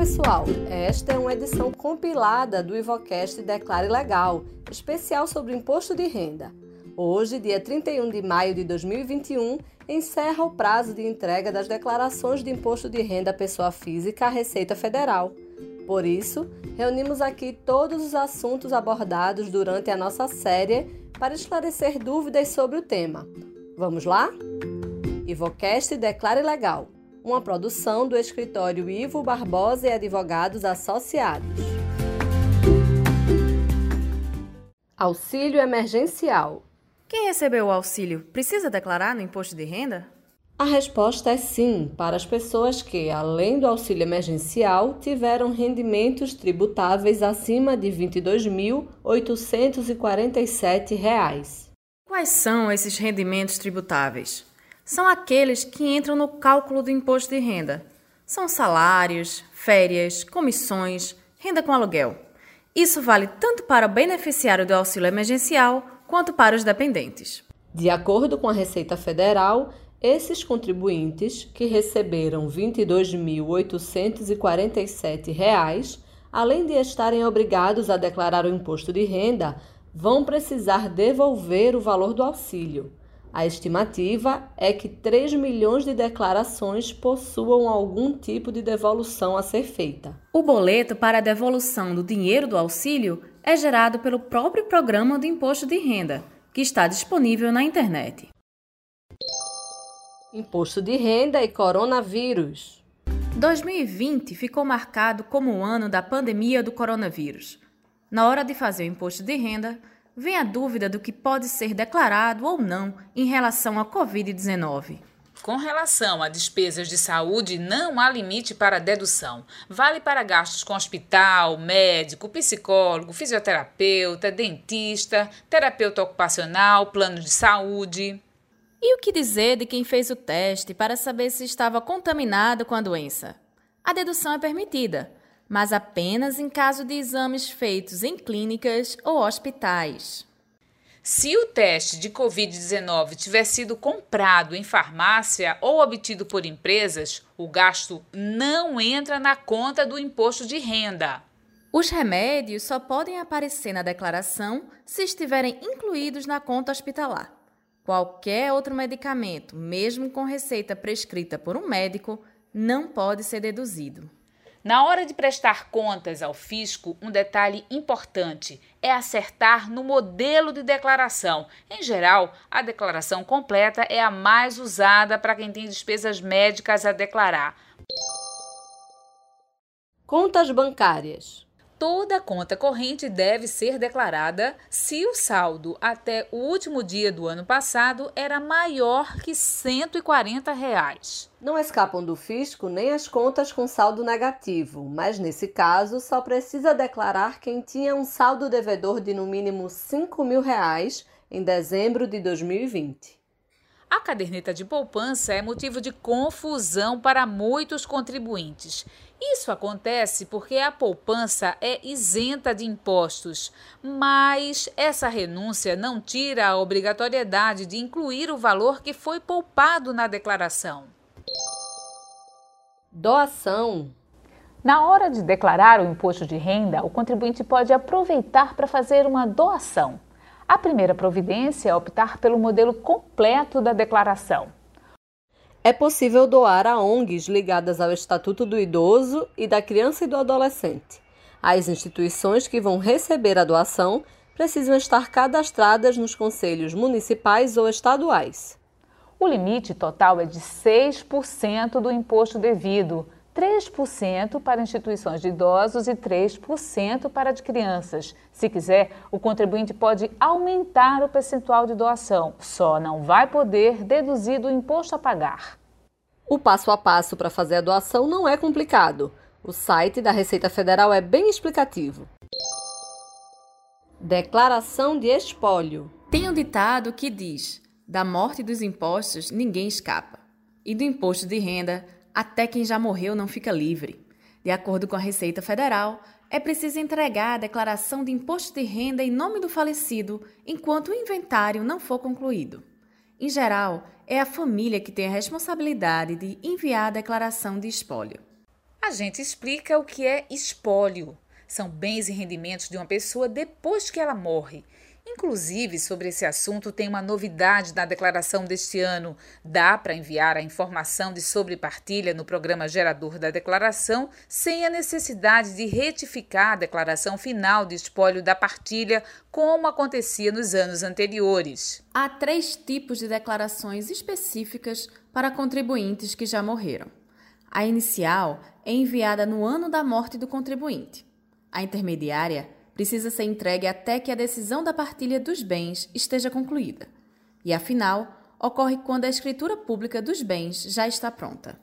pessoal, esta é uma edição compilada do Ivocast Declare Legal, especial sobre imposto de renda. Hoje, dia 31 de maio de 2021, encerra o prazo de entrega das declarações de imposto de renda à pessoa física à Receita Federal. Por isso, reunimos aqui todos os assuntos abordados durante a nossa série para esclarecer dúvidas sobre o tema. Vamos lá? Ivocast Declare Legal, uma produção do escritório Ivo Barbosa e Advogados Associados. Auxílio emergencial. Quem recebeu o auxílio precisa declarar no imposto de renda? A resposta é sim, para as pessoas que, além do auxílio emergencial, tiveram rendimentos tributáveis acima de R$ 22.847. Quais são esses rendimentos tributáveis? São aqueles que entram no cálculo do imposto de renda. São salários, férias, comissões, renda com aluguel. Isso vale tanto para o beneficiário do auxílio emergencial quanto para os dependentes. De acordo com a Receita Federal, esses contribuintes que receberam R$ 22.847, além de estarem obrigados a declarar o imposto de renda, vão precisar devolver o valor do auxílio. A estimativa é que 3 milhões de declarações possuam algum tipo de devolução a ser feita. O boleto para a devolução do dinheiro do auxílio é gerado pelo próprio programa do imposto de renda, que está disponível na internet. Imposto de renda e coronavírus. 2020 ficou marcado como o ano da pandemia do coronavírus. Na hora de fazer o imposto de renda, vem a dúvida do que pode ser declarado ou não em relação à Covid-19. Com relação a despesas de saúde, não há limite para dedução. Vale para gastos com hospital, médico, psicólogo, fisioterapeuta, dentista, terapeuta ocupacional, plano de saúde. E o que dizer de quem fez o teste para saber se estava contaminado com a doença? A dedução é permitida, mas apenas em caso de exames feitos em clínicas ou hospitais. Se o teste de Covid-19 tiver sido comprado em farmácia ou obtido por empresas, o gasto não entra na conta do imposto de renda. Os remédios só podem aparecer na declaração se estiverem incluídos na conta hospitalar. Qualquer outro medicamento, mesmo com receita prescrita por um médico, não pode ser deduzido. Na hora de prestar contas ao fisco, um detalhe importante é acertar no modelo de declaração. Em geral, a declaração completa é a mais usada para quem tem despesas médicas a declarar. Contas bancárias toda conta corrente deve ser declarada se o saldo até o último dia do ano passado era maior que 140 reais. Não escapam do fisco nem as contas com saldo negativo, mas nesse caso só precisa declarar quem tinha um saldo devedor de no mínimo 5 mil reais em dezembro de 2020. A caderneta de poupança é motivo de confusão para muitos contribuintes. Isso acontece porque a poupança é isenta de impostos, mas essa renúncia não tira a obrigatoriedade de incluir o valor que foi poupado na declaração. Doação. Na hora de declarar o imposto de renda, o contribuinte pode aproveitar para fazer uma doação. A primeira providência é optar pelo modelo completo da declaração. É possível doar a ONGs ligadas ao Estatuto do Idoso e da Criança e do Adolescente. As instituições que vão receber a doação precisam estar cadastradas nos conselhos municipais ou estaduais. O limite total é de 6% do imposto devido 3% para instituições de idosos e 3% para de crianças. Se quiser, o contribuinte pode aumentar o percentual de doação, só não vai poder deduzir do imposto a pagar. O passo a passo para fazer a doação não é complicado. O site da Receita Federal é bem explicativo. Declaração de espólio. Tem um ditado que diz: da morte dos impostos ninguém escapa, e do imposto de renda até quem já morreu não fica livre. De acordo com a Receita Federal, é preciso entregar a declaração de imposto de renda em nome do falecido enquanto o inventário não for concluído. Em geral, é a família que tem a responsabilidade de enviar a declaração de espólio. A gente explica o que é espólio. São bens e rendimentos de uma pessoa depois que ela morre Inclusive, sobre esse assunto, tem uma novidade na declaração deste ano. Dá para enviar a informação de sobrepartilha no programa gerador da declaração sem a necessidade de retificar a declaração final de espólio da partilha, como acontecia nos anos anteriores. Há três tipos de declarações específicas para contribuintes que já morreram. A inicial é enviada no ano da morte do contribuinte. A intermediária precisa ser entregue até que a decisão da partilha dos bens esteja concluída. E a final ocorre quando a escritura pública dos bens já está pronta.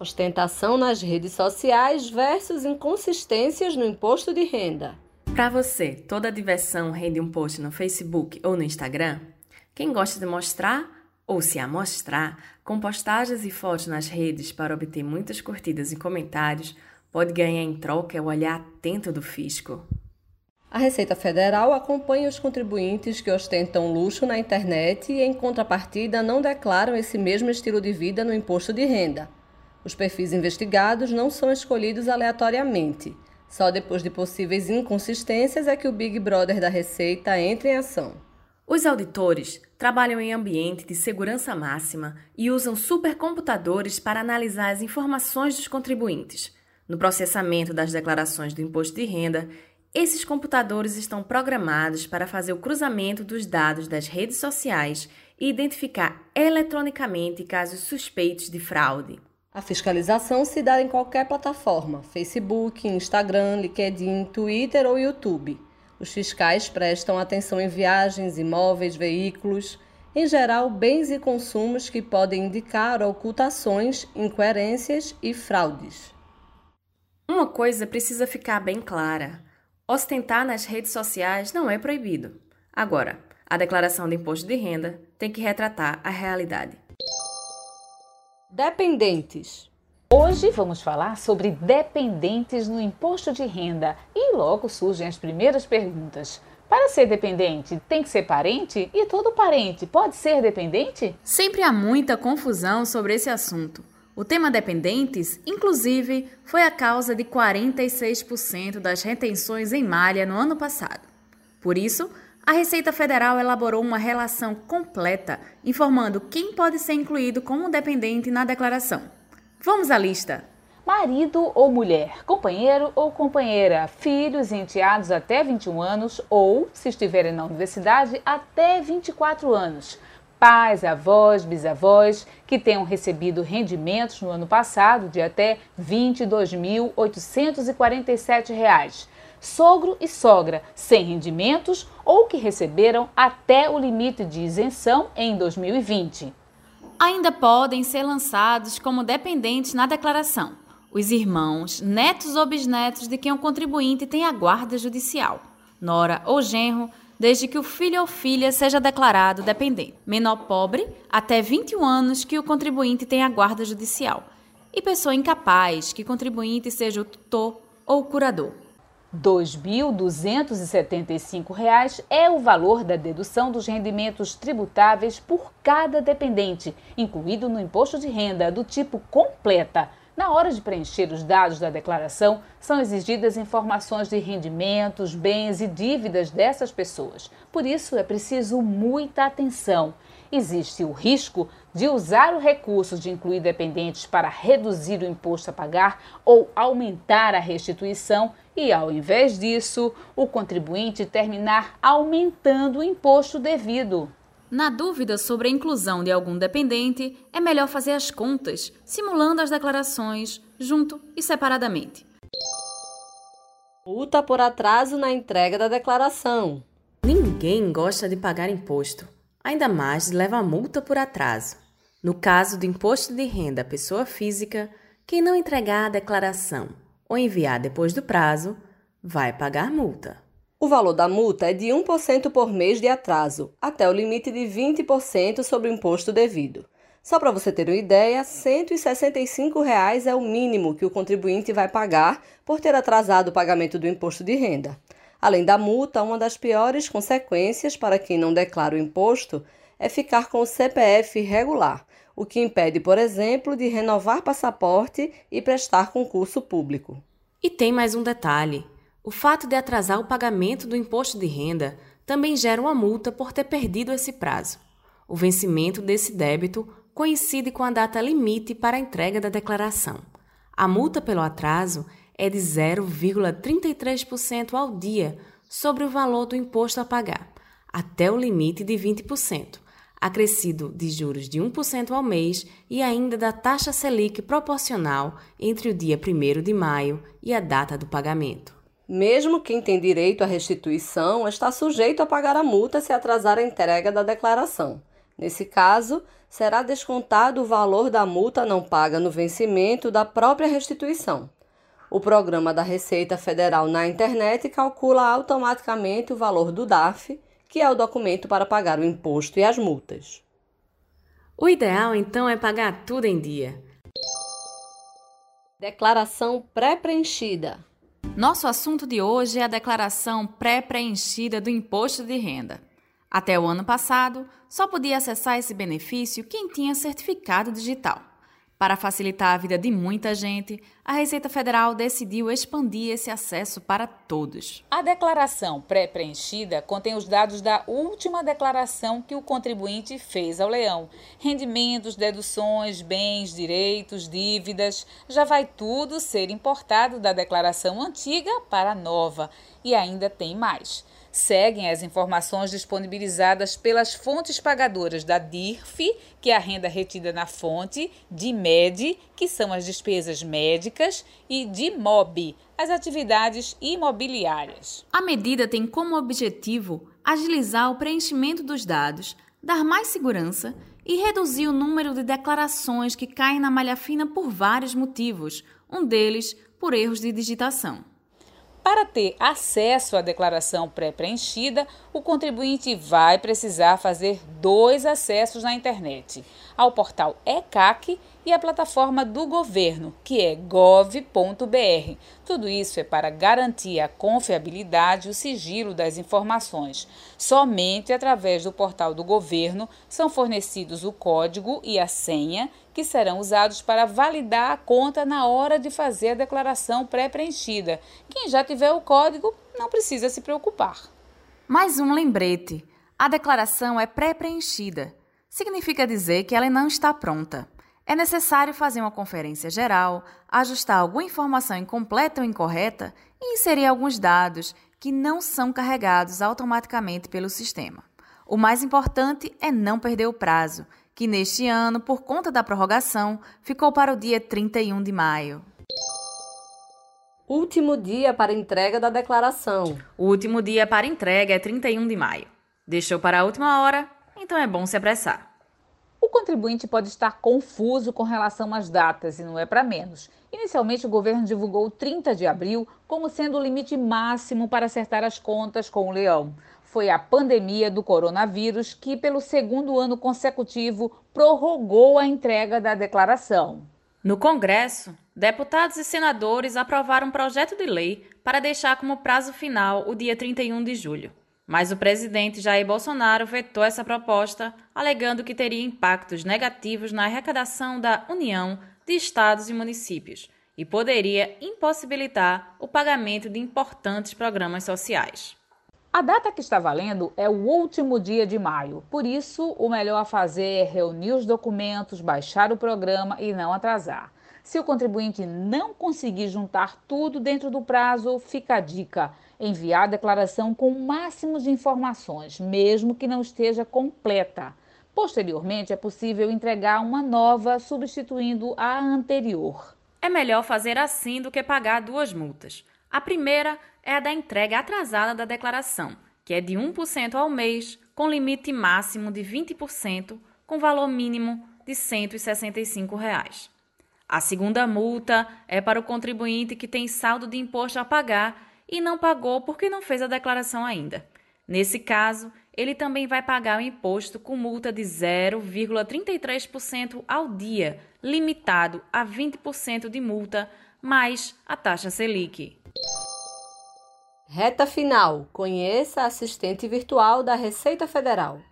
Ostentação nas redes sociais versus inconsistências no imposto de renda. Para você, toda diversão rende um post no Facebook ou no Instagram? Quem gosta de mostrar ou se amostrar com postagens e fotos nas redes para obter muitas curtidas e comentários, pode ganhar em troca o olhar atento do fisco. A Receita Federal acompanha os contribuintes que ostentam luxo na internet e, em contrapartida, não declaram esse mesmo estilo de vida no imposto de renda. Os perfis investigados não são escolhidos aleatoriamente. Só depois de possíveis inconsistências é que o Big Brother da Receita entra em ação. Os auditores trabalham em ambiente de segurança máxima e usam supercomputadores para analisar as informações dos contribuintes no processamento das declarações do imposto de renda, esses computadores estão programados para fazer o cruzamento dos dados das redes sociais e identificar eletronicamente casos suspeitos de fraude. A fiscalização se dá em qualquer plataforma: Facebook, Instagram, LinkedIn, Twitter ou YouTube. Os fiscais prestam atenção em viagens, imóveis, veículos, em geral, bens e consumos que podem indicar ocultações, incoerências e fraudes. Uma coisa precisa ficar bem clara: ostentar nas redes sociais não é proibido. Agora, a declaração de imposto de renda tem que retratar a realidade. Dependentes. Hoje vamos falar sobre dependentes no imposto de renda e logo surgem as primeiras perguntas. Para ser dependente, tem que ser parente? E todo parente pode ser dependente? Sempre há muita confusão sobre esse assunto. O tema dependentes, inclusive, foi a causa de 46% das retenções em malha no ano passado. Por isso, a Receita Federal elaborou uma relação completa informando quem pode ser incluído como dependente na declaração. Vamos à lista! Marido ou mulher, companheiro ou companheira, filhos e enteados até 21 anos ou, se estiverem na universidade, até 24 anos pais, avós, bisavós que tenham recebido rendimentos no ano passado de até R$ 22.847. Sogro e sogra sem rendimentos ou que receberam até o limite de isenção em 2020. Ainda podem ser lançados como dependentes na declaração os irmãos, netos ou bisnetos de quem o contribuinte tem a guarda judicial, nora ou genro desde que o filho ou filha seja declarado dependente. Menor pobre, até 21 anos que o contribuinte tenha guarda judicial. E pessoa incapaz, que contribuinte seja o tutor ou curador. R$ 2.275 é o valor da dedução dos rendimentos tributáveis por cada dependente, incluído no imposto de renda do tipo completa, na hora de preencher os dados da declaração, são exigidas informações de rendimentos, bens e dívidas dessas pessoas. Por isso, é preciso muita atenção. Existe o risco de usar o recurso de incluir dependentes para reduzir o imposto a pagar ou aumentar a restituição e, ao invés disso, o contribuinte terminar aumentando o imposto devido. Na dúvida sobre a inclusão de algum dependente, é melhor fazer as contas, simulando as declarações, junto e separadamente. Multa por atraso na entrega da declaração. Ninguém gosta de pagar imposto, ainda mais de levar multa por atraso. No caso do imposto de renda à pessoa física, quem não entregar a declaração ou enviar depois do prazo vai pagar multa. O valor da multa é de 1% por mês de atraso, até o limite de 20% sobre o imposto devido. Só para você ter uma ideia, 165 reais é o mínimo que o contribuinte vai pagar por ter atrasado o pagamento do imposto de renda. Além da multa, uma das piores consequências para quem não declara o imposto é ficar com o CPF irregular, o que impede, por exemplo, de renovar passaporte e prestar concurso público. E tem mais um detalhe: o fato de atrasar o pagamento do imposto de renda também gera uma multa por ter perdido esse prazo. O vencimento desse débito coincide com a data limite para a entrega da declaração. A multa pelo atraso é de 0,33% ao dia sobre o valor do imposto a pagar, até o limite de 20%, acrescido de juros de 1% ao mês e ainda da taxa Selic proporcional entre o dia 1 de maio e a data do pagamento. Mesmo quem tem direito à restituição está sujeito a pagar a multa se atrasar a entrega da declaração. Nesse caso, será descontado o valor da multa não paga no vencimento da própria restituição. O programa da Receita Federal na internet calcula automaticamente o valor do DAF, que é o documento para pagar o imposto e as multas. O ideal então é pagar tudo em dia. Declaração pré-preenchida. Nosso assunto de hoje é a declaração pré-preenchida do imposto de renda. Até o ano passado, só podia acessar esse benefício quem tinha certificado digital. Para facilitar a vida de muita gente, a Receita Federal decidiu expandir esse acesso para todos. A declaração pré-preenchida contém os dados da última declaração que o contribuinte fez ao leão: rendimentos, deduções, bens, direitos, dívidas. Já vai tudo ser importado da declaração antiga para a nova. E ainda tem mais seguem as informações disponibilizadas pelas fontes pagadoras da DIRF, que é a renda retida na fonte, de MED, que são as despesas médicas, e de MOB, as atividades imobiliárias. A medida tem como objetivo agilizar o preenchimento dos dados, dar mais segurança e reduzir o número de declarações que caem na malha fina por vários motivos, um deles por erros de digitação. Para ter acesso à declaração pré-preenchida, o contribuinte vai precisar fazer dois acessos na internet: ao portal ECAC e à plataforma do governo, que é gov.br. Tudo isso é para garantir a confiabilidade e o sigilo das informações. Somente através do portal do governo são fornecidos o código e a senha que serão usados para validar a conta na hora de fazer a declaração pré-preenchida. Quem já tiver o código não precisa se preocupar. Mais um lembrete: a declaração é pré-preenchida. Significa dizer que ela não está pronta. É necessário fazer uma conferência geral, ajustar alguma informação incompleta ou incorreta e inserir alguns dados que não são carregados automaticamente pelo sistema. O mais importante é não perder o prazo que neste ano, por conta da prorrogação, ficou para o dia 31 de maio. Último dia para entrega da declaração. O último dia para entrega é 31 de maio. Deixou para a última hora, então é bom se apressar. O contribuinte pode estar confuso com relação às datas e não é para menos. Inicialmente, o governo divulgou 30 de abril como sendo o limite máximo para acertar as contas com o leão foi a pandemia do coronavírus que, pelo segundo ano consecutivo, prorrogou a entrega da declaração. No Congresso, deputados e senadores aprovaram um projeto de lei para deixar como prazo final o dia 31 de julho. Mas o presidente Jair Bolsonaro vetou essa proposta, alegando que teria impactos negativos na arrecadação da União, de estados e municípios e poderia impossibilitar o pagamento de importantes programas sociais. A data que está valendo é o último dia de maio, por isso o melhor a fazer é reunir os documentos, baixar o programa e não atrasar. Se o contribuinte não conseguir juntar tudo dentro do prazo, fica a dica: enviar a declaração com o máximo de informações, mesmo que não esteja completa. Posteriormente, é possível entregar uma nova substituindo a anterior. É melhor fazer assim do que pagar duas multas. A primeira é a da entrega atrasada da declaração, que é de 1% ao mês, com limite máximo de 20%, com valor mínimo de 165 reais. A segunda multa é para o contribuinte que tem saldo de imposto a pagar e não pagou porque não fez a declaração ainda. Nesse caso, ele também vai pagar o imposto com multa de 0,33% ao dia, limitado a 20% de multa, mais a taxa Selic. Reta final. Conheça a assistente virtual da Receita Federal.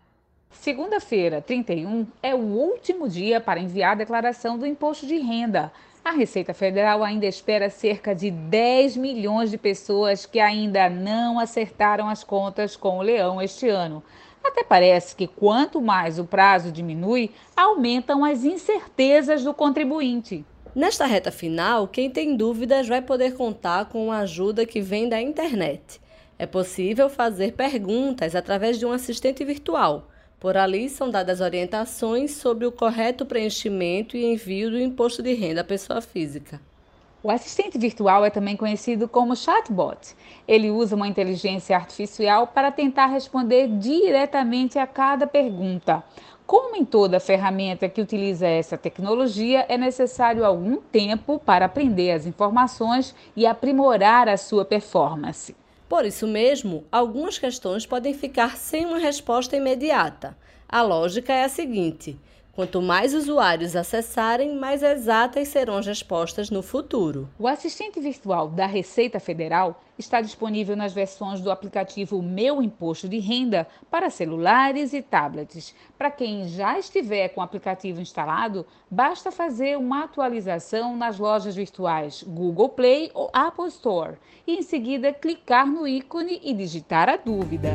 Segunda-feira, 31, é o último dia para enviar a declaração do imposto de renda. A Receita Federal ainda espera cerca de 10 milhões de pessoas que ainda não acertaram as contas com o leão este ano. Até parece que quanto mais o prazo diminui, aumentam as incertezas do contribuinte. Nesta reta final, quem tem dúvidas vai poder contar com a ajuda que vem da internet. É possível fazer perguntas através de um assistente virtual. Por ali são dadas orientações sobre o correto preenchimento e envio do imposto de renda à pessoa física. O assistente virtual é também conhecido como chatbot. Ele usa uma inteligência artificial para tentar responder diretamente a cada pergunta. Como em toda ferramenta que utiliza essa tecnologia, é necessário algum tempo para aprender as informações e aprimorar a sua performance. Por isso mesmo, algumas questões podem ficar sem uma resposta imediata. A lógica é a seguinte: Quanto mais usuários acessarem, mais exatas serão as respostas no futuro. O assistente virtual da Receita Federal está disponível nas versões do aplicativo Meu Imposto de Renda para celulares e tablets. Para quem já estiver com o aplicativo instalado, basta fazer uma atualização nas lojas virtuais Google Play ou Apple Store e em seguida clicar no ícone e digitar a dúvida.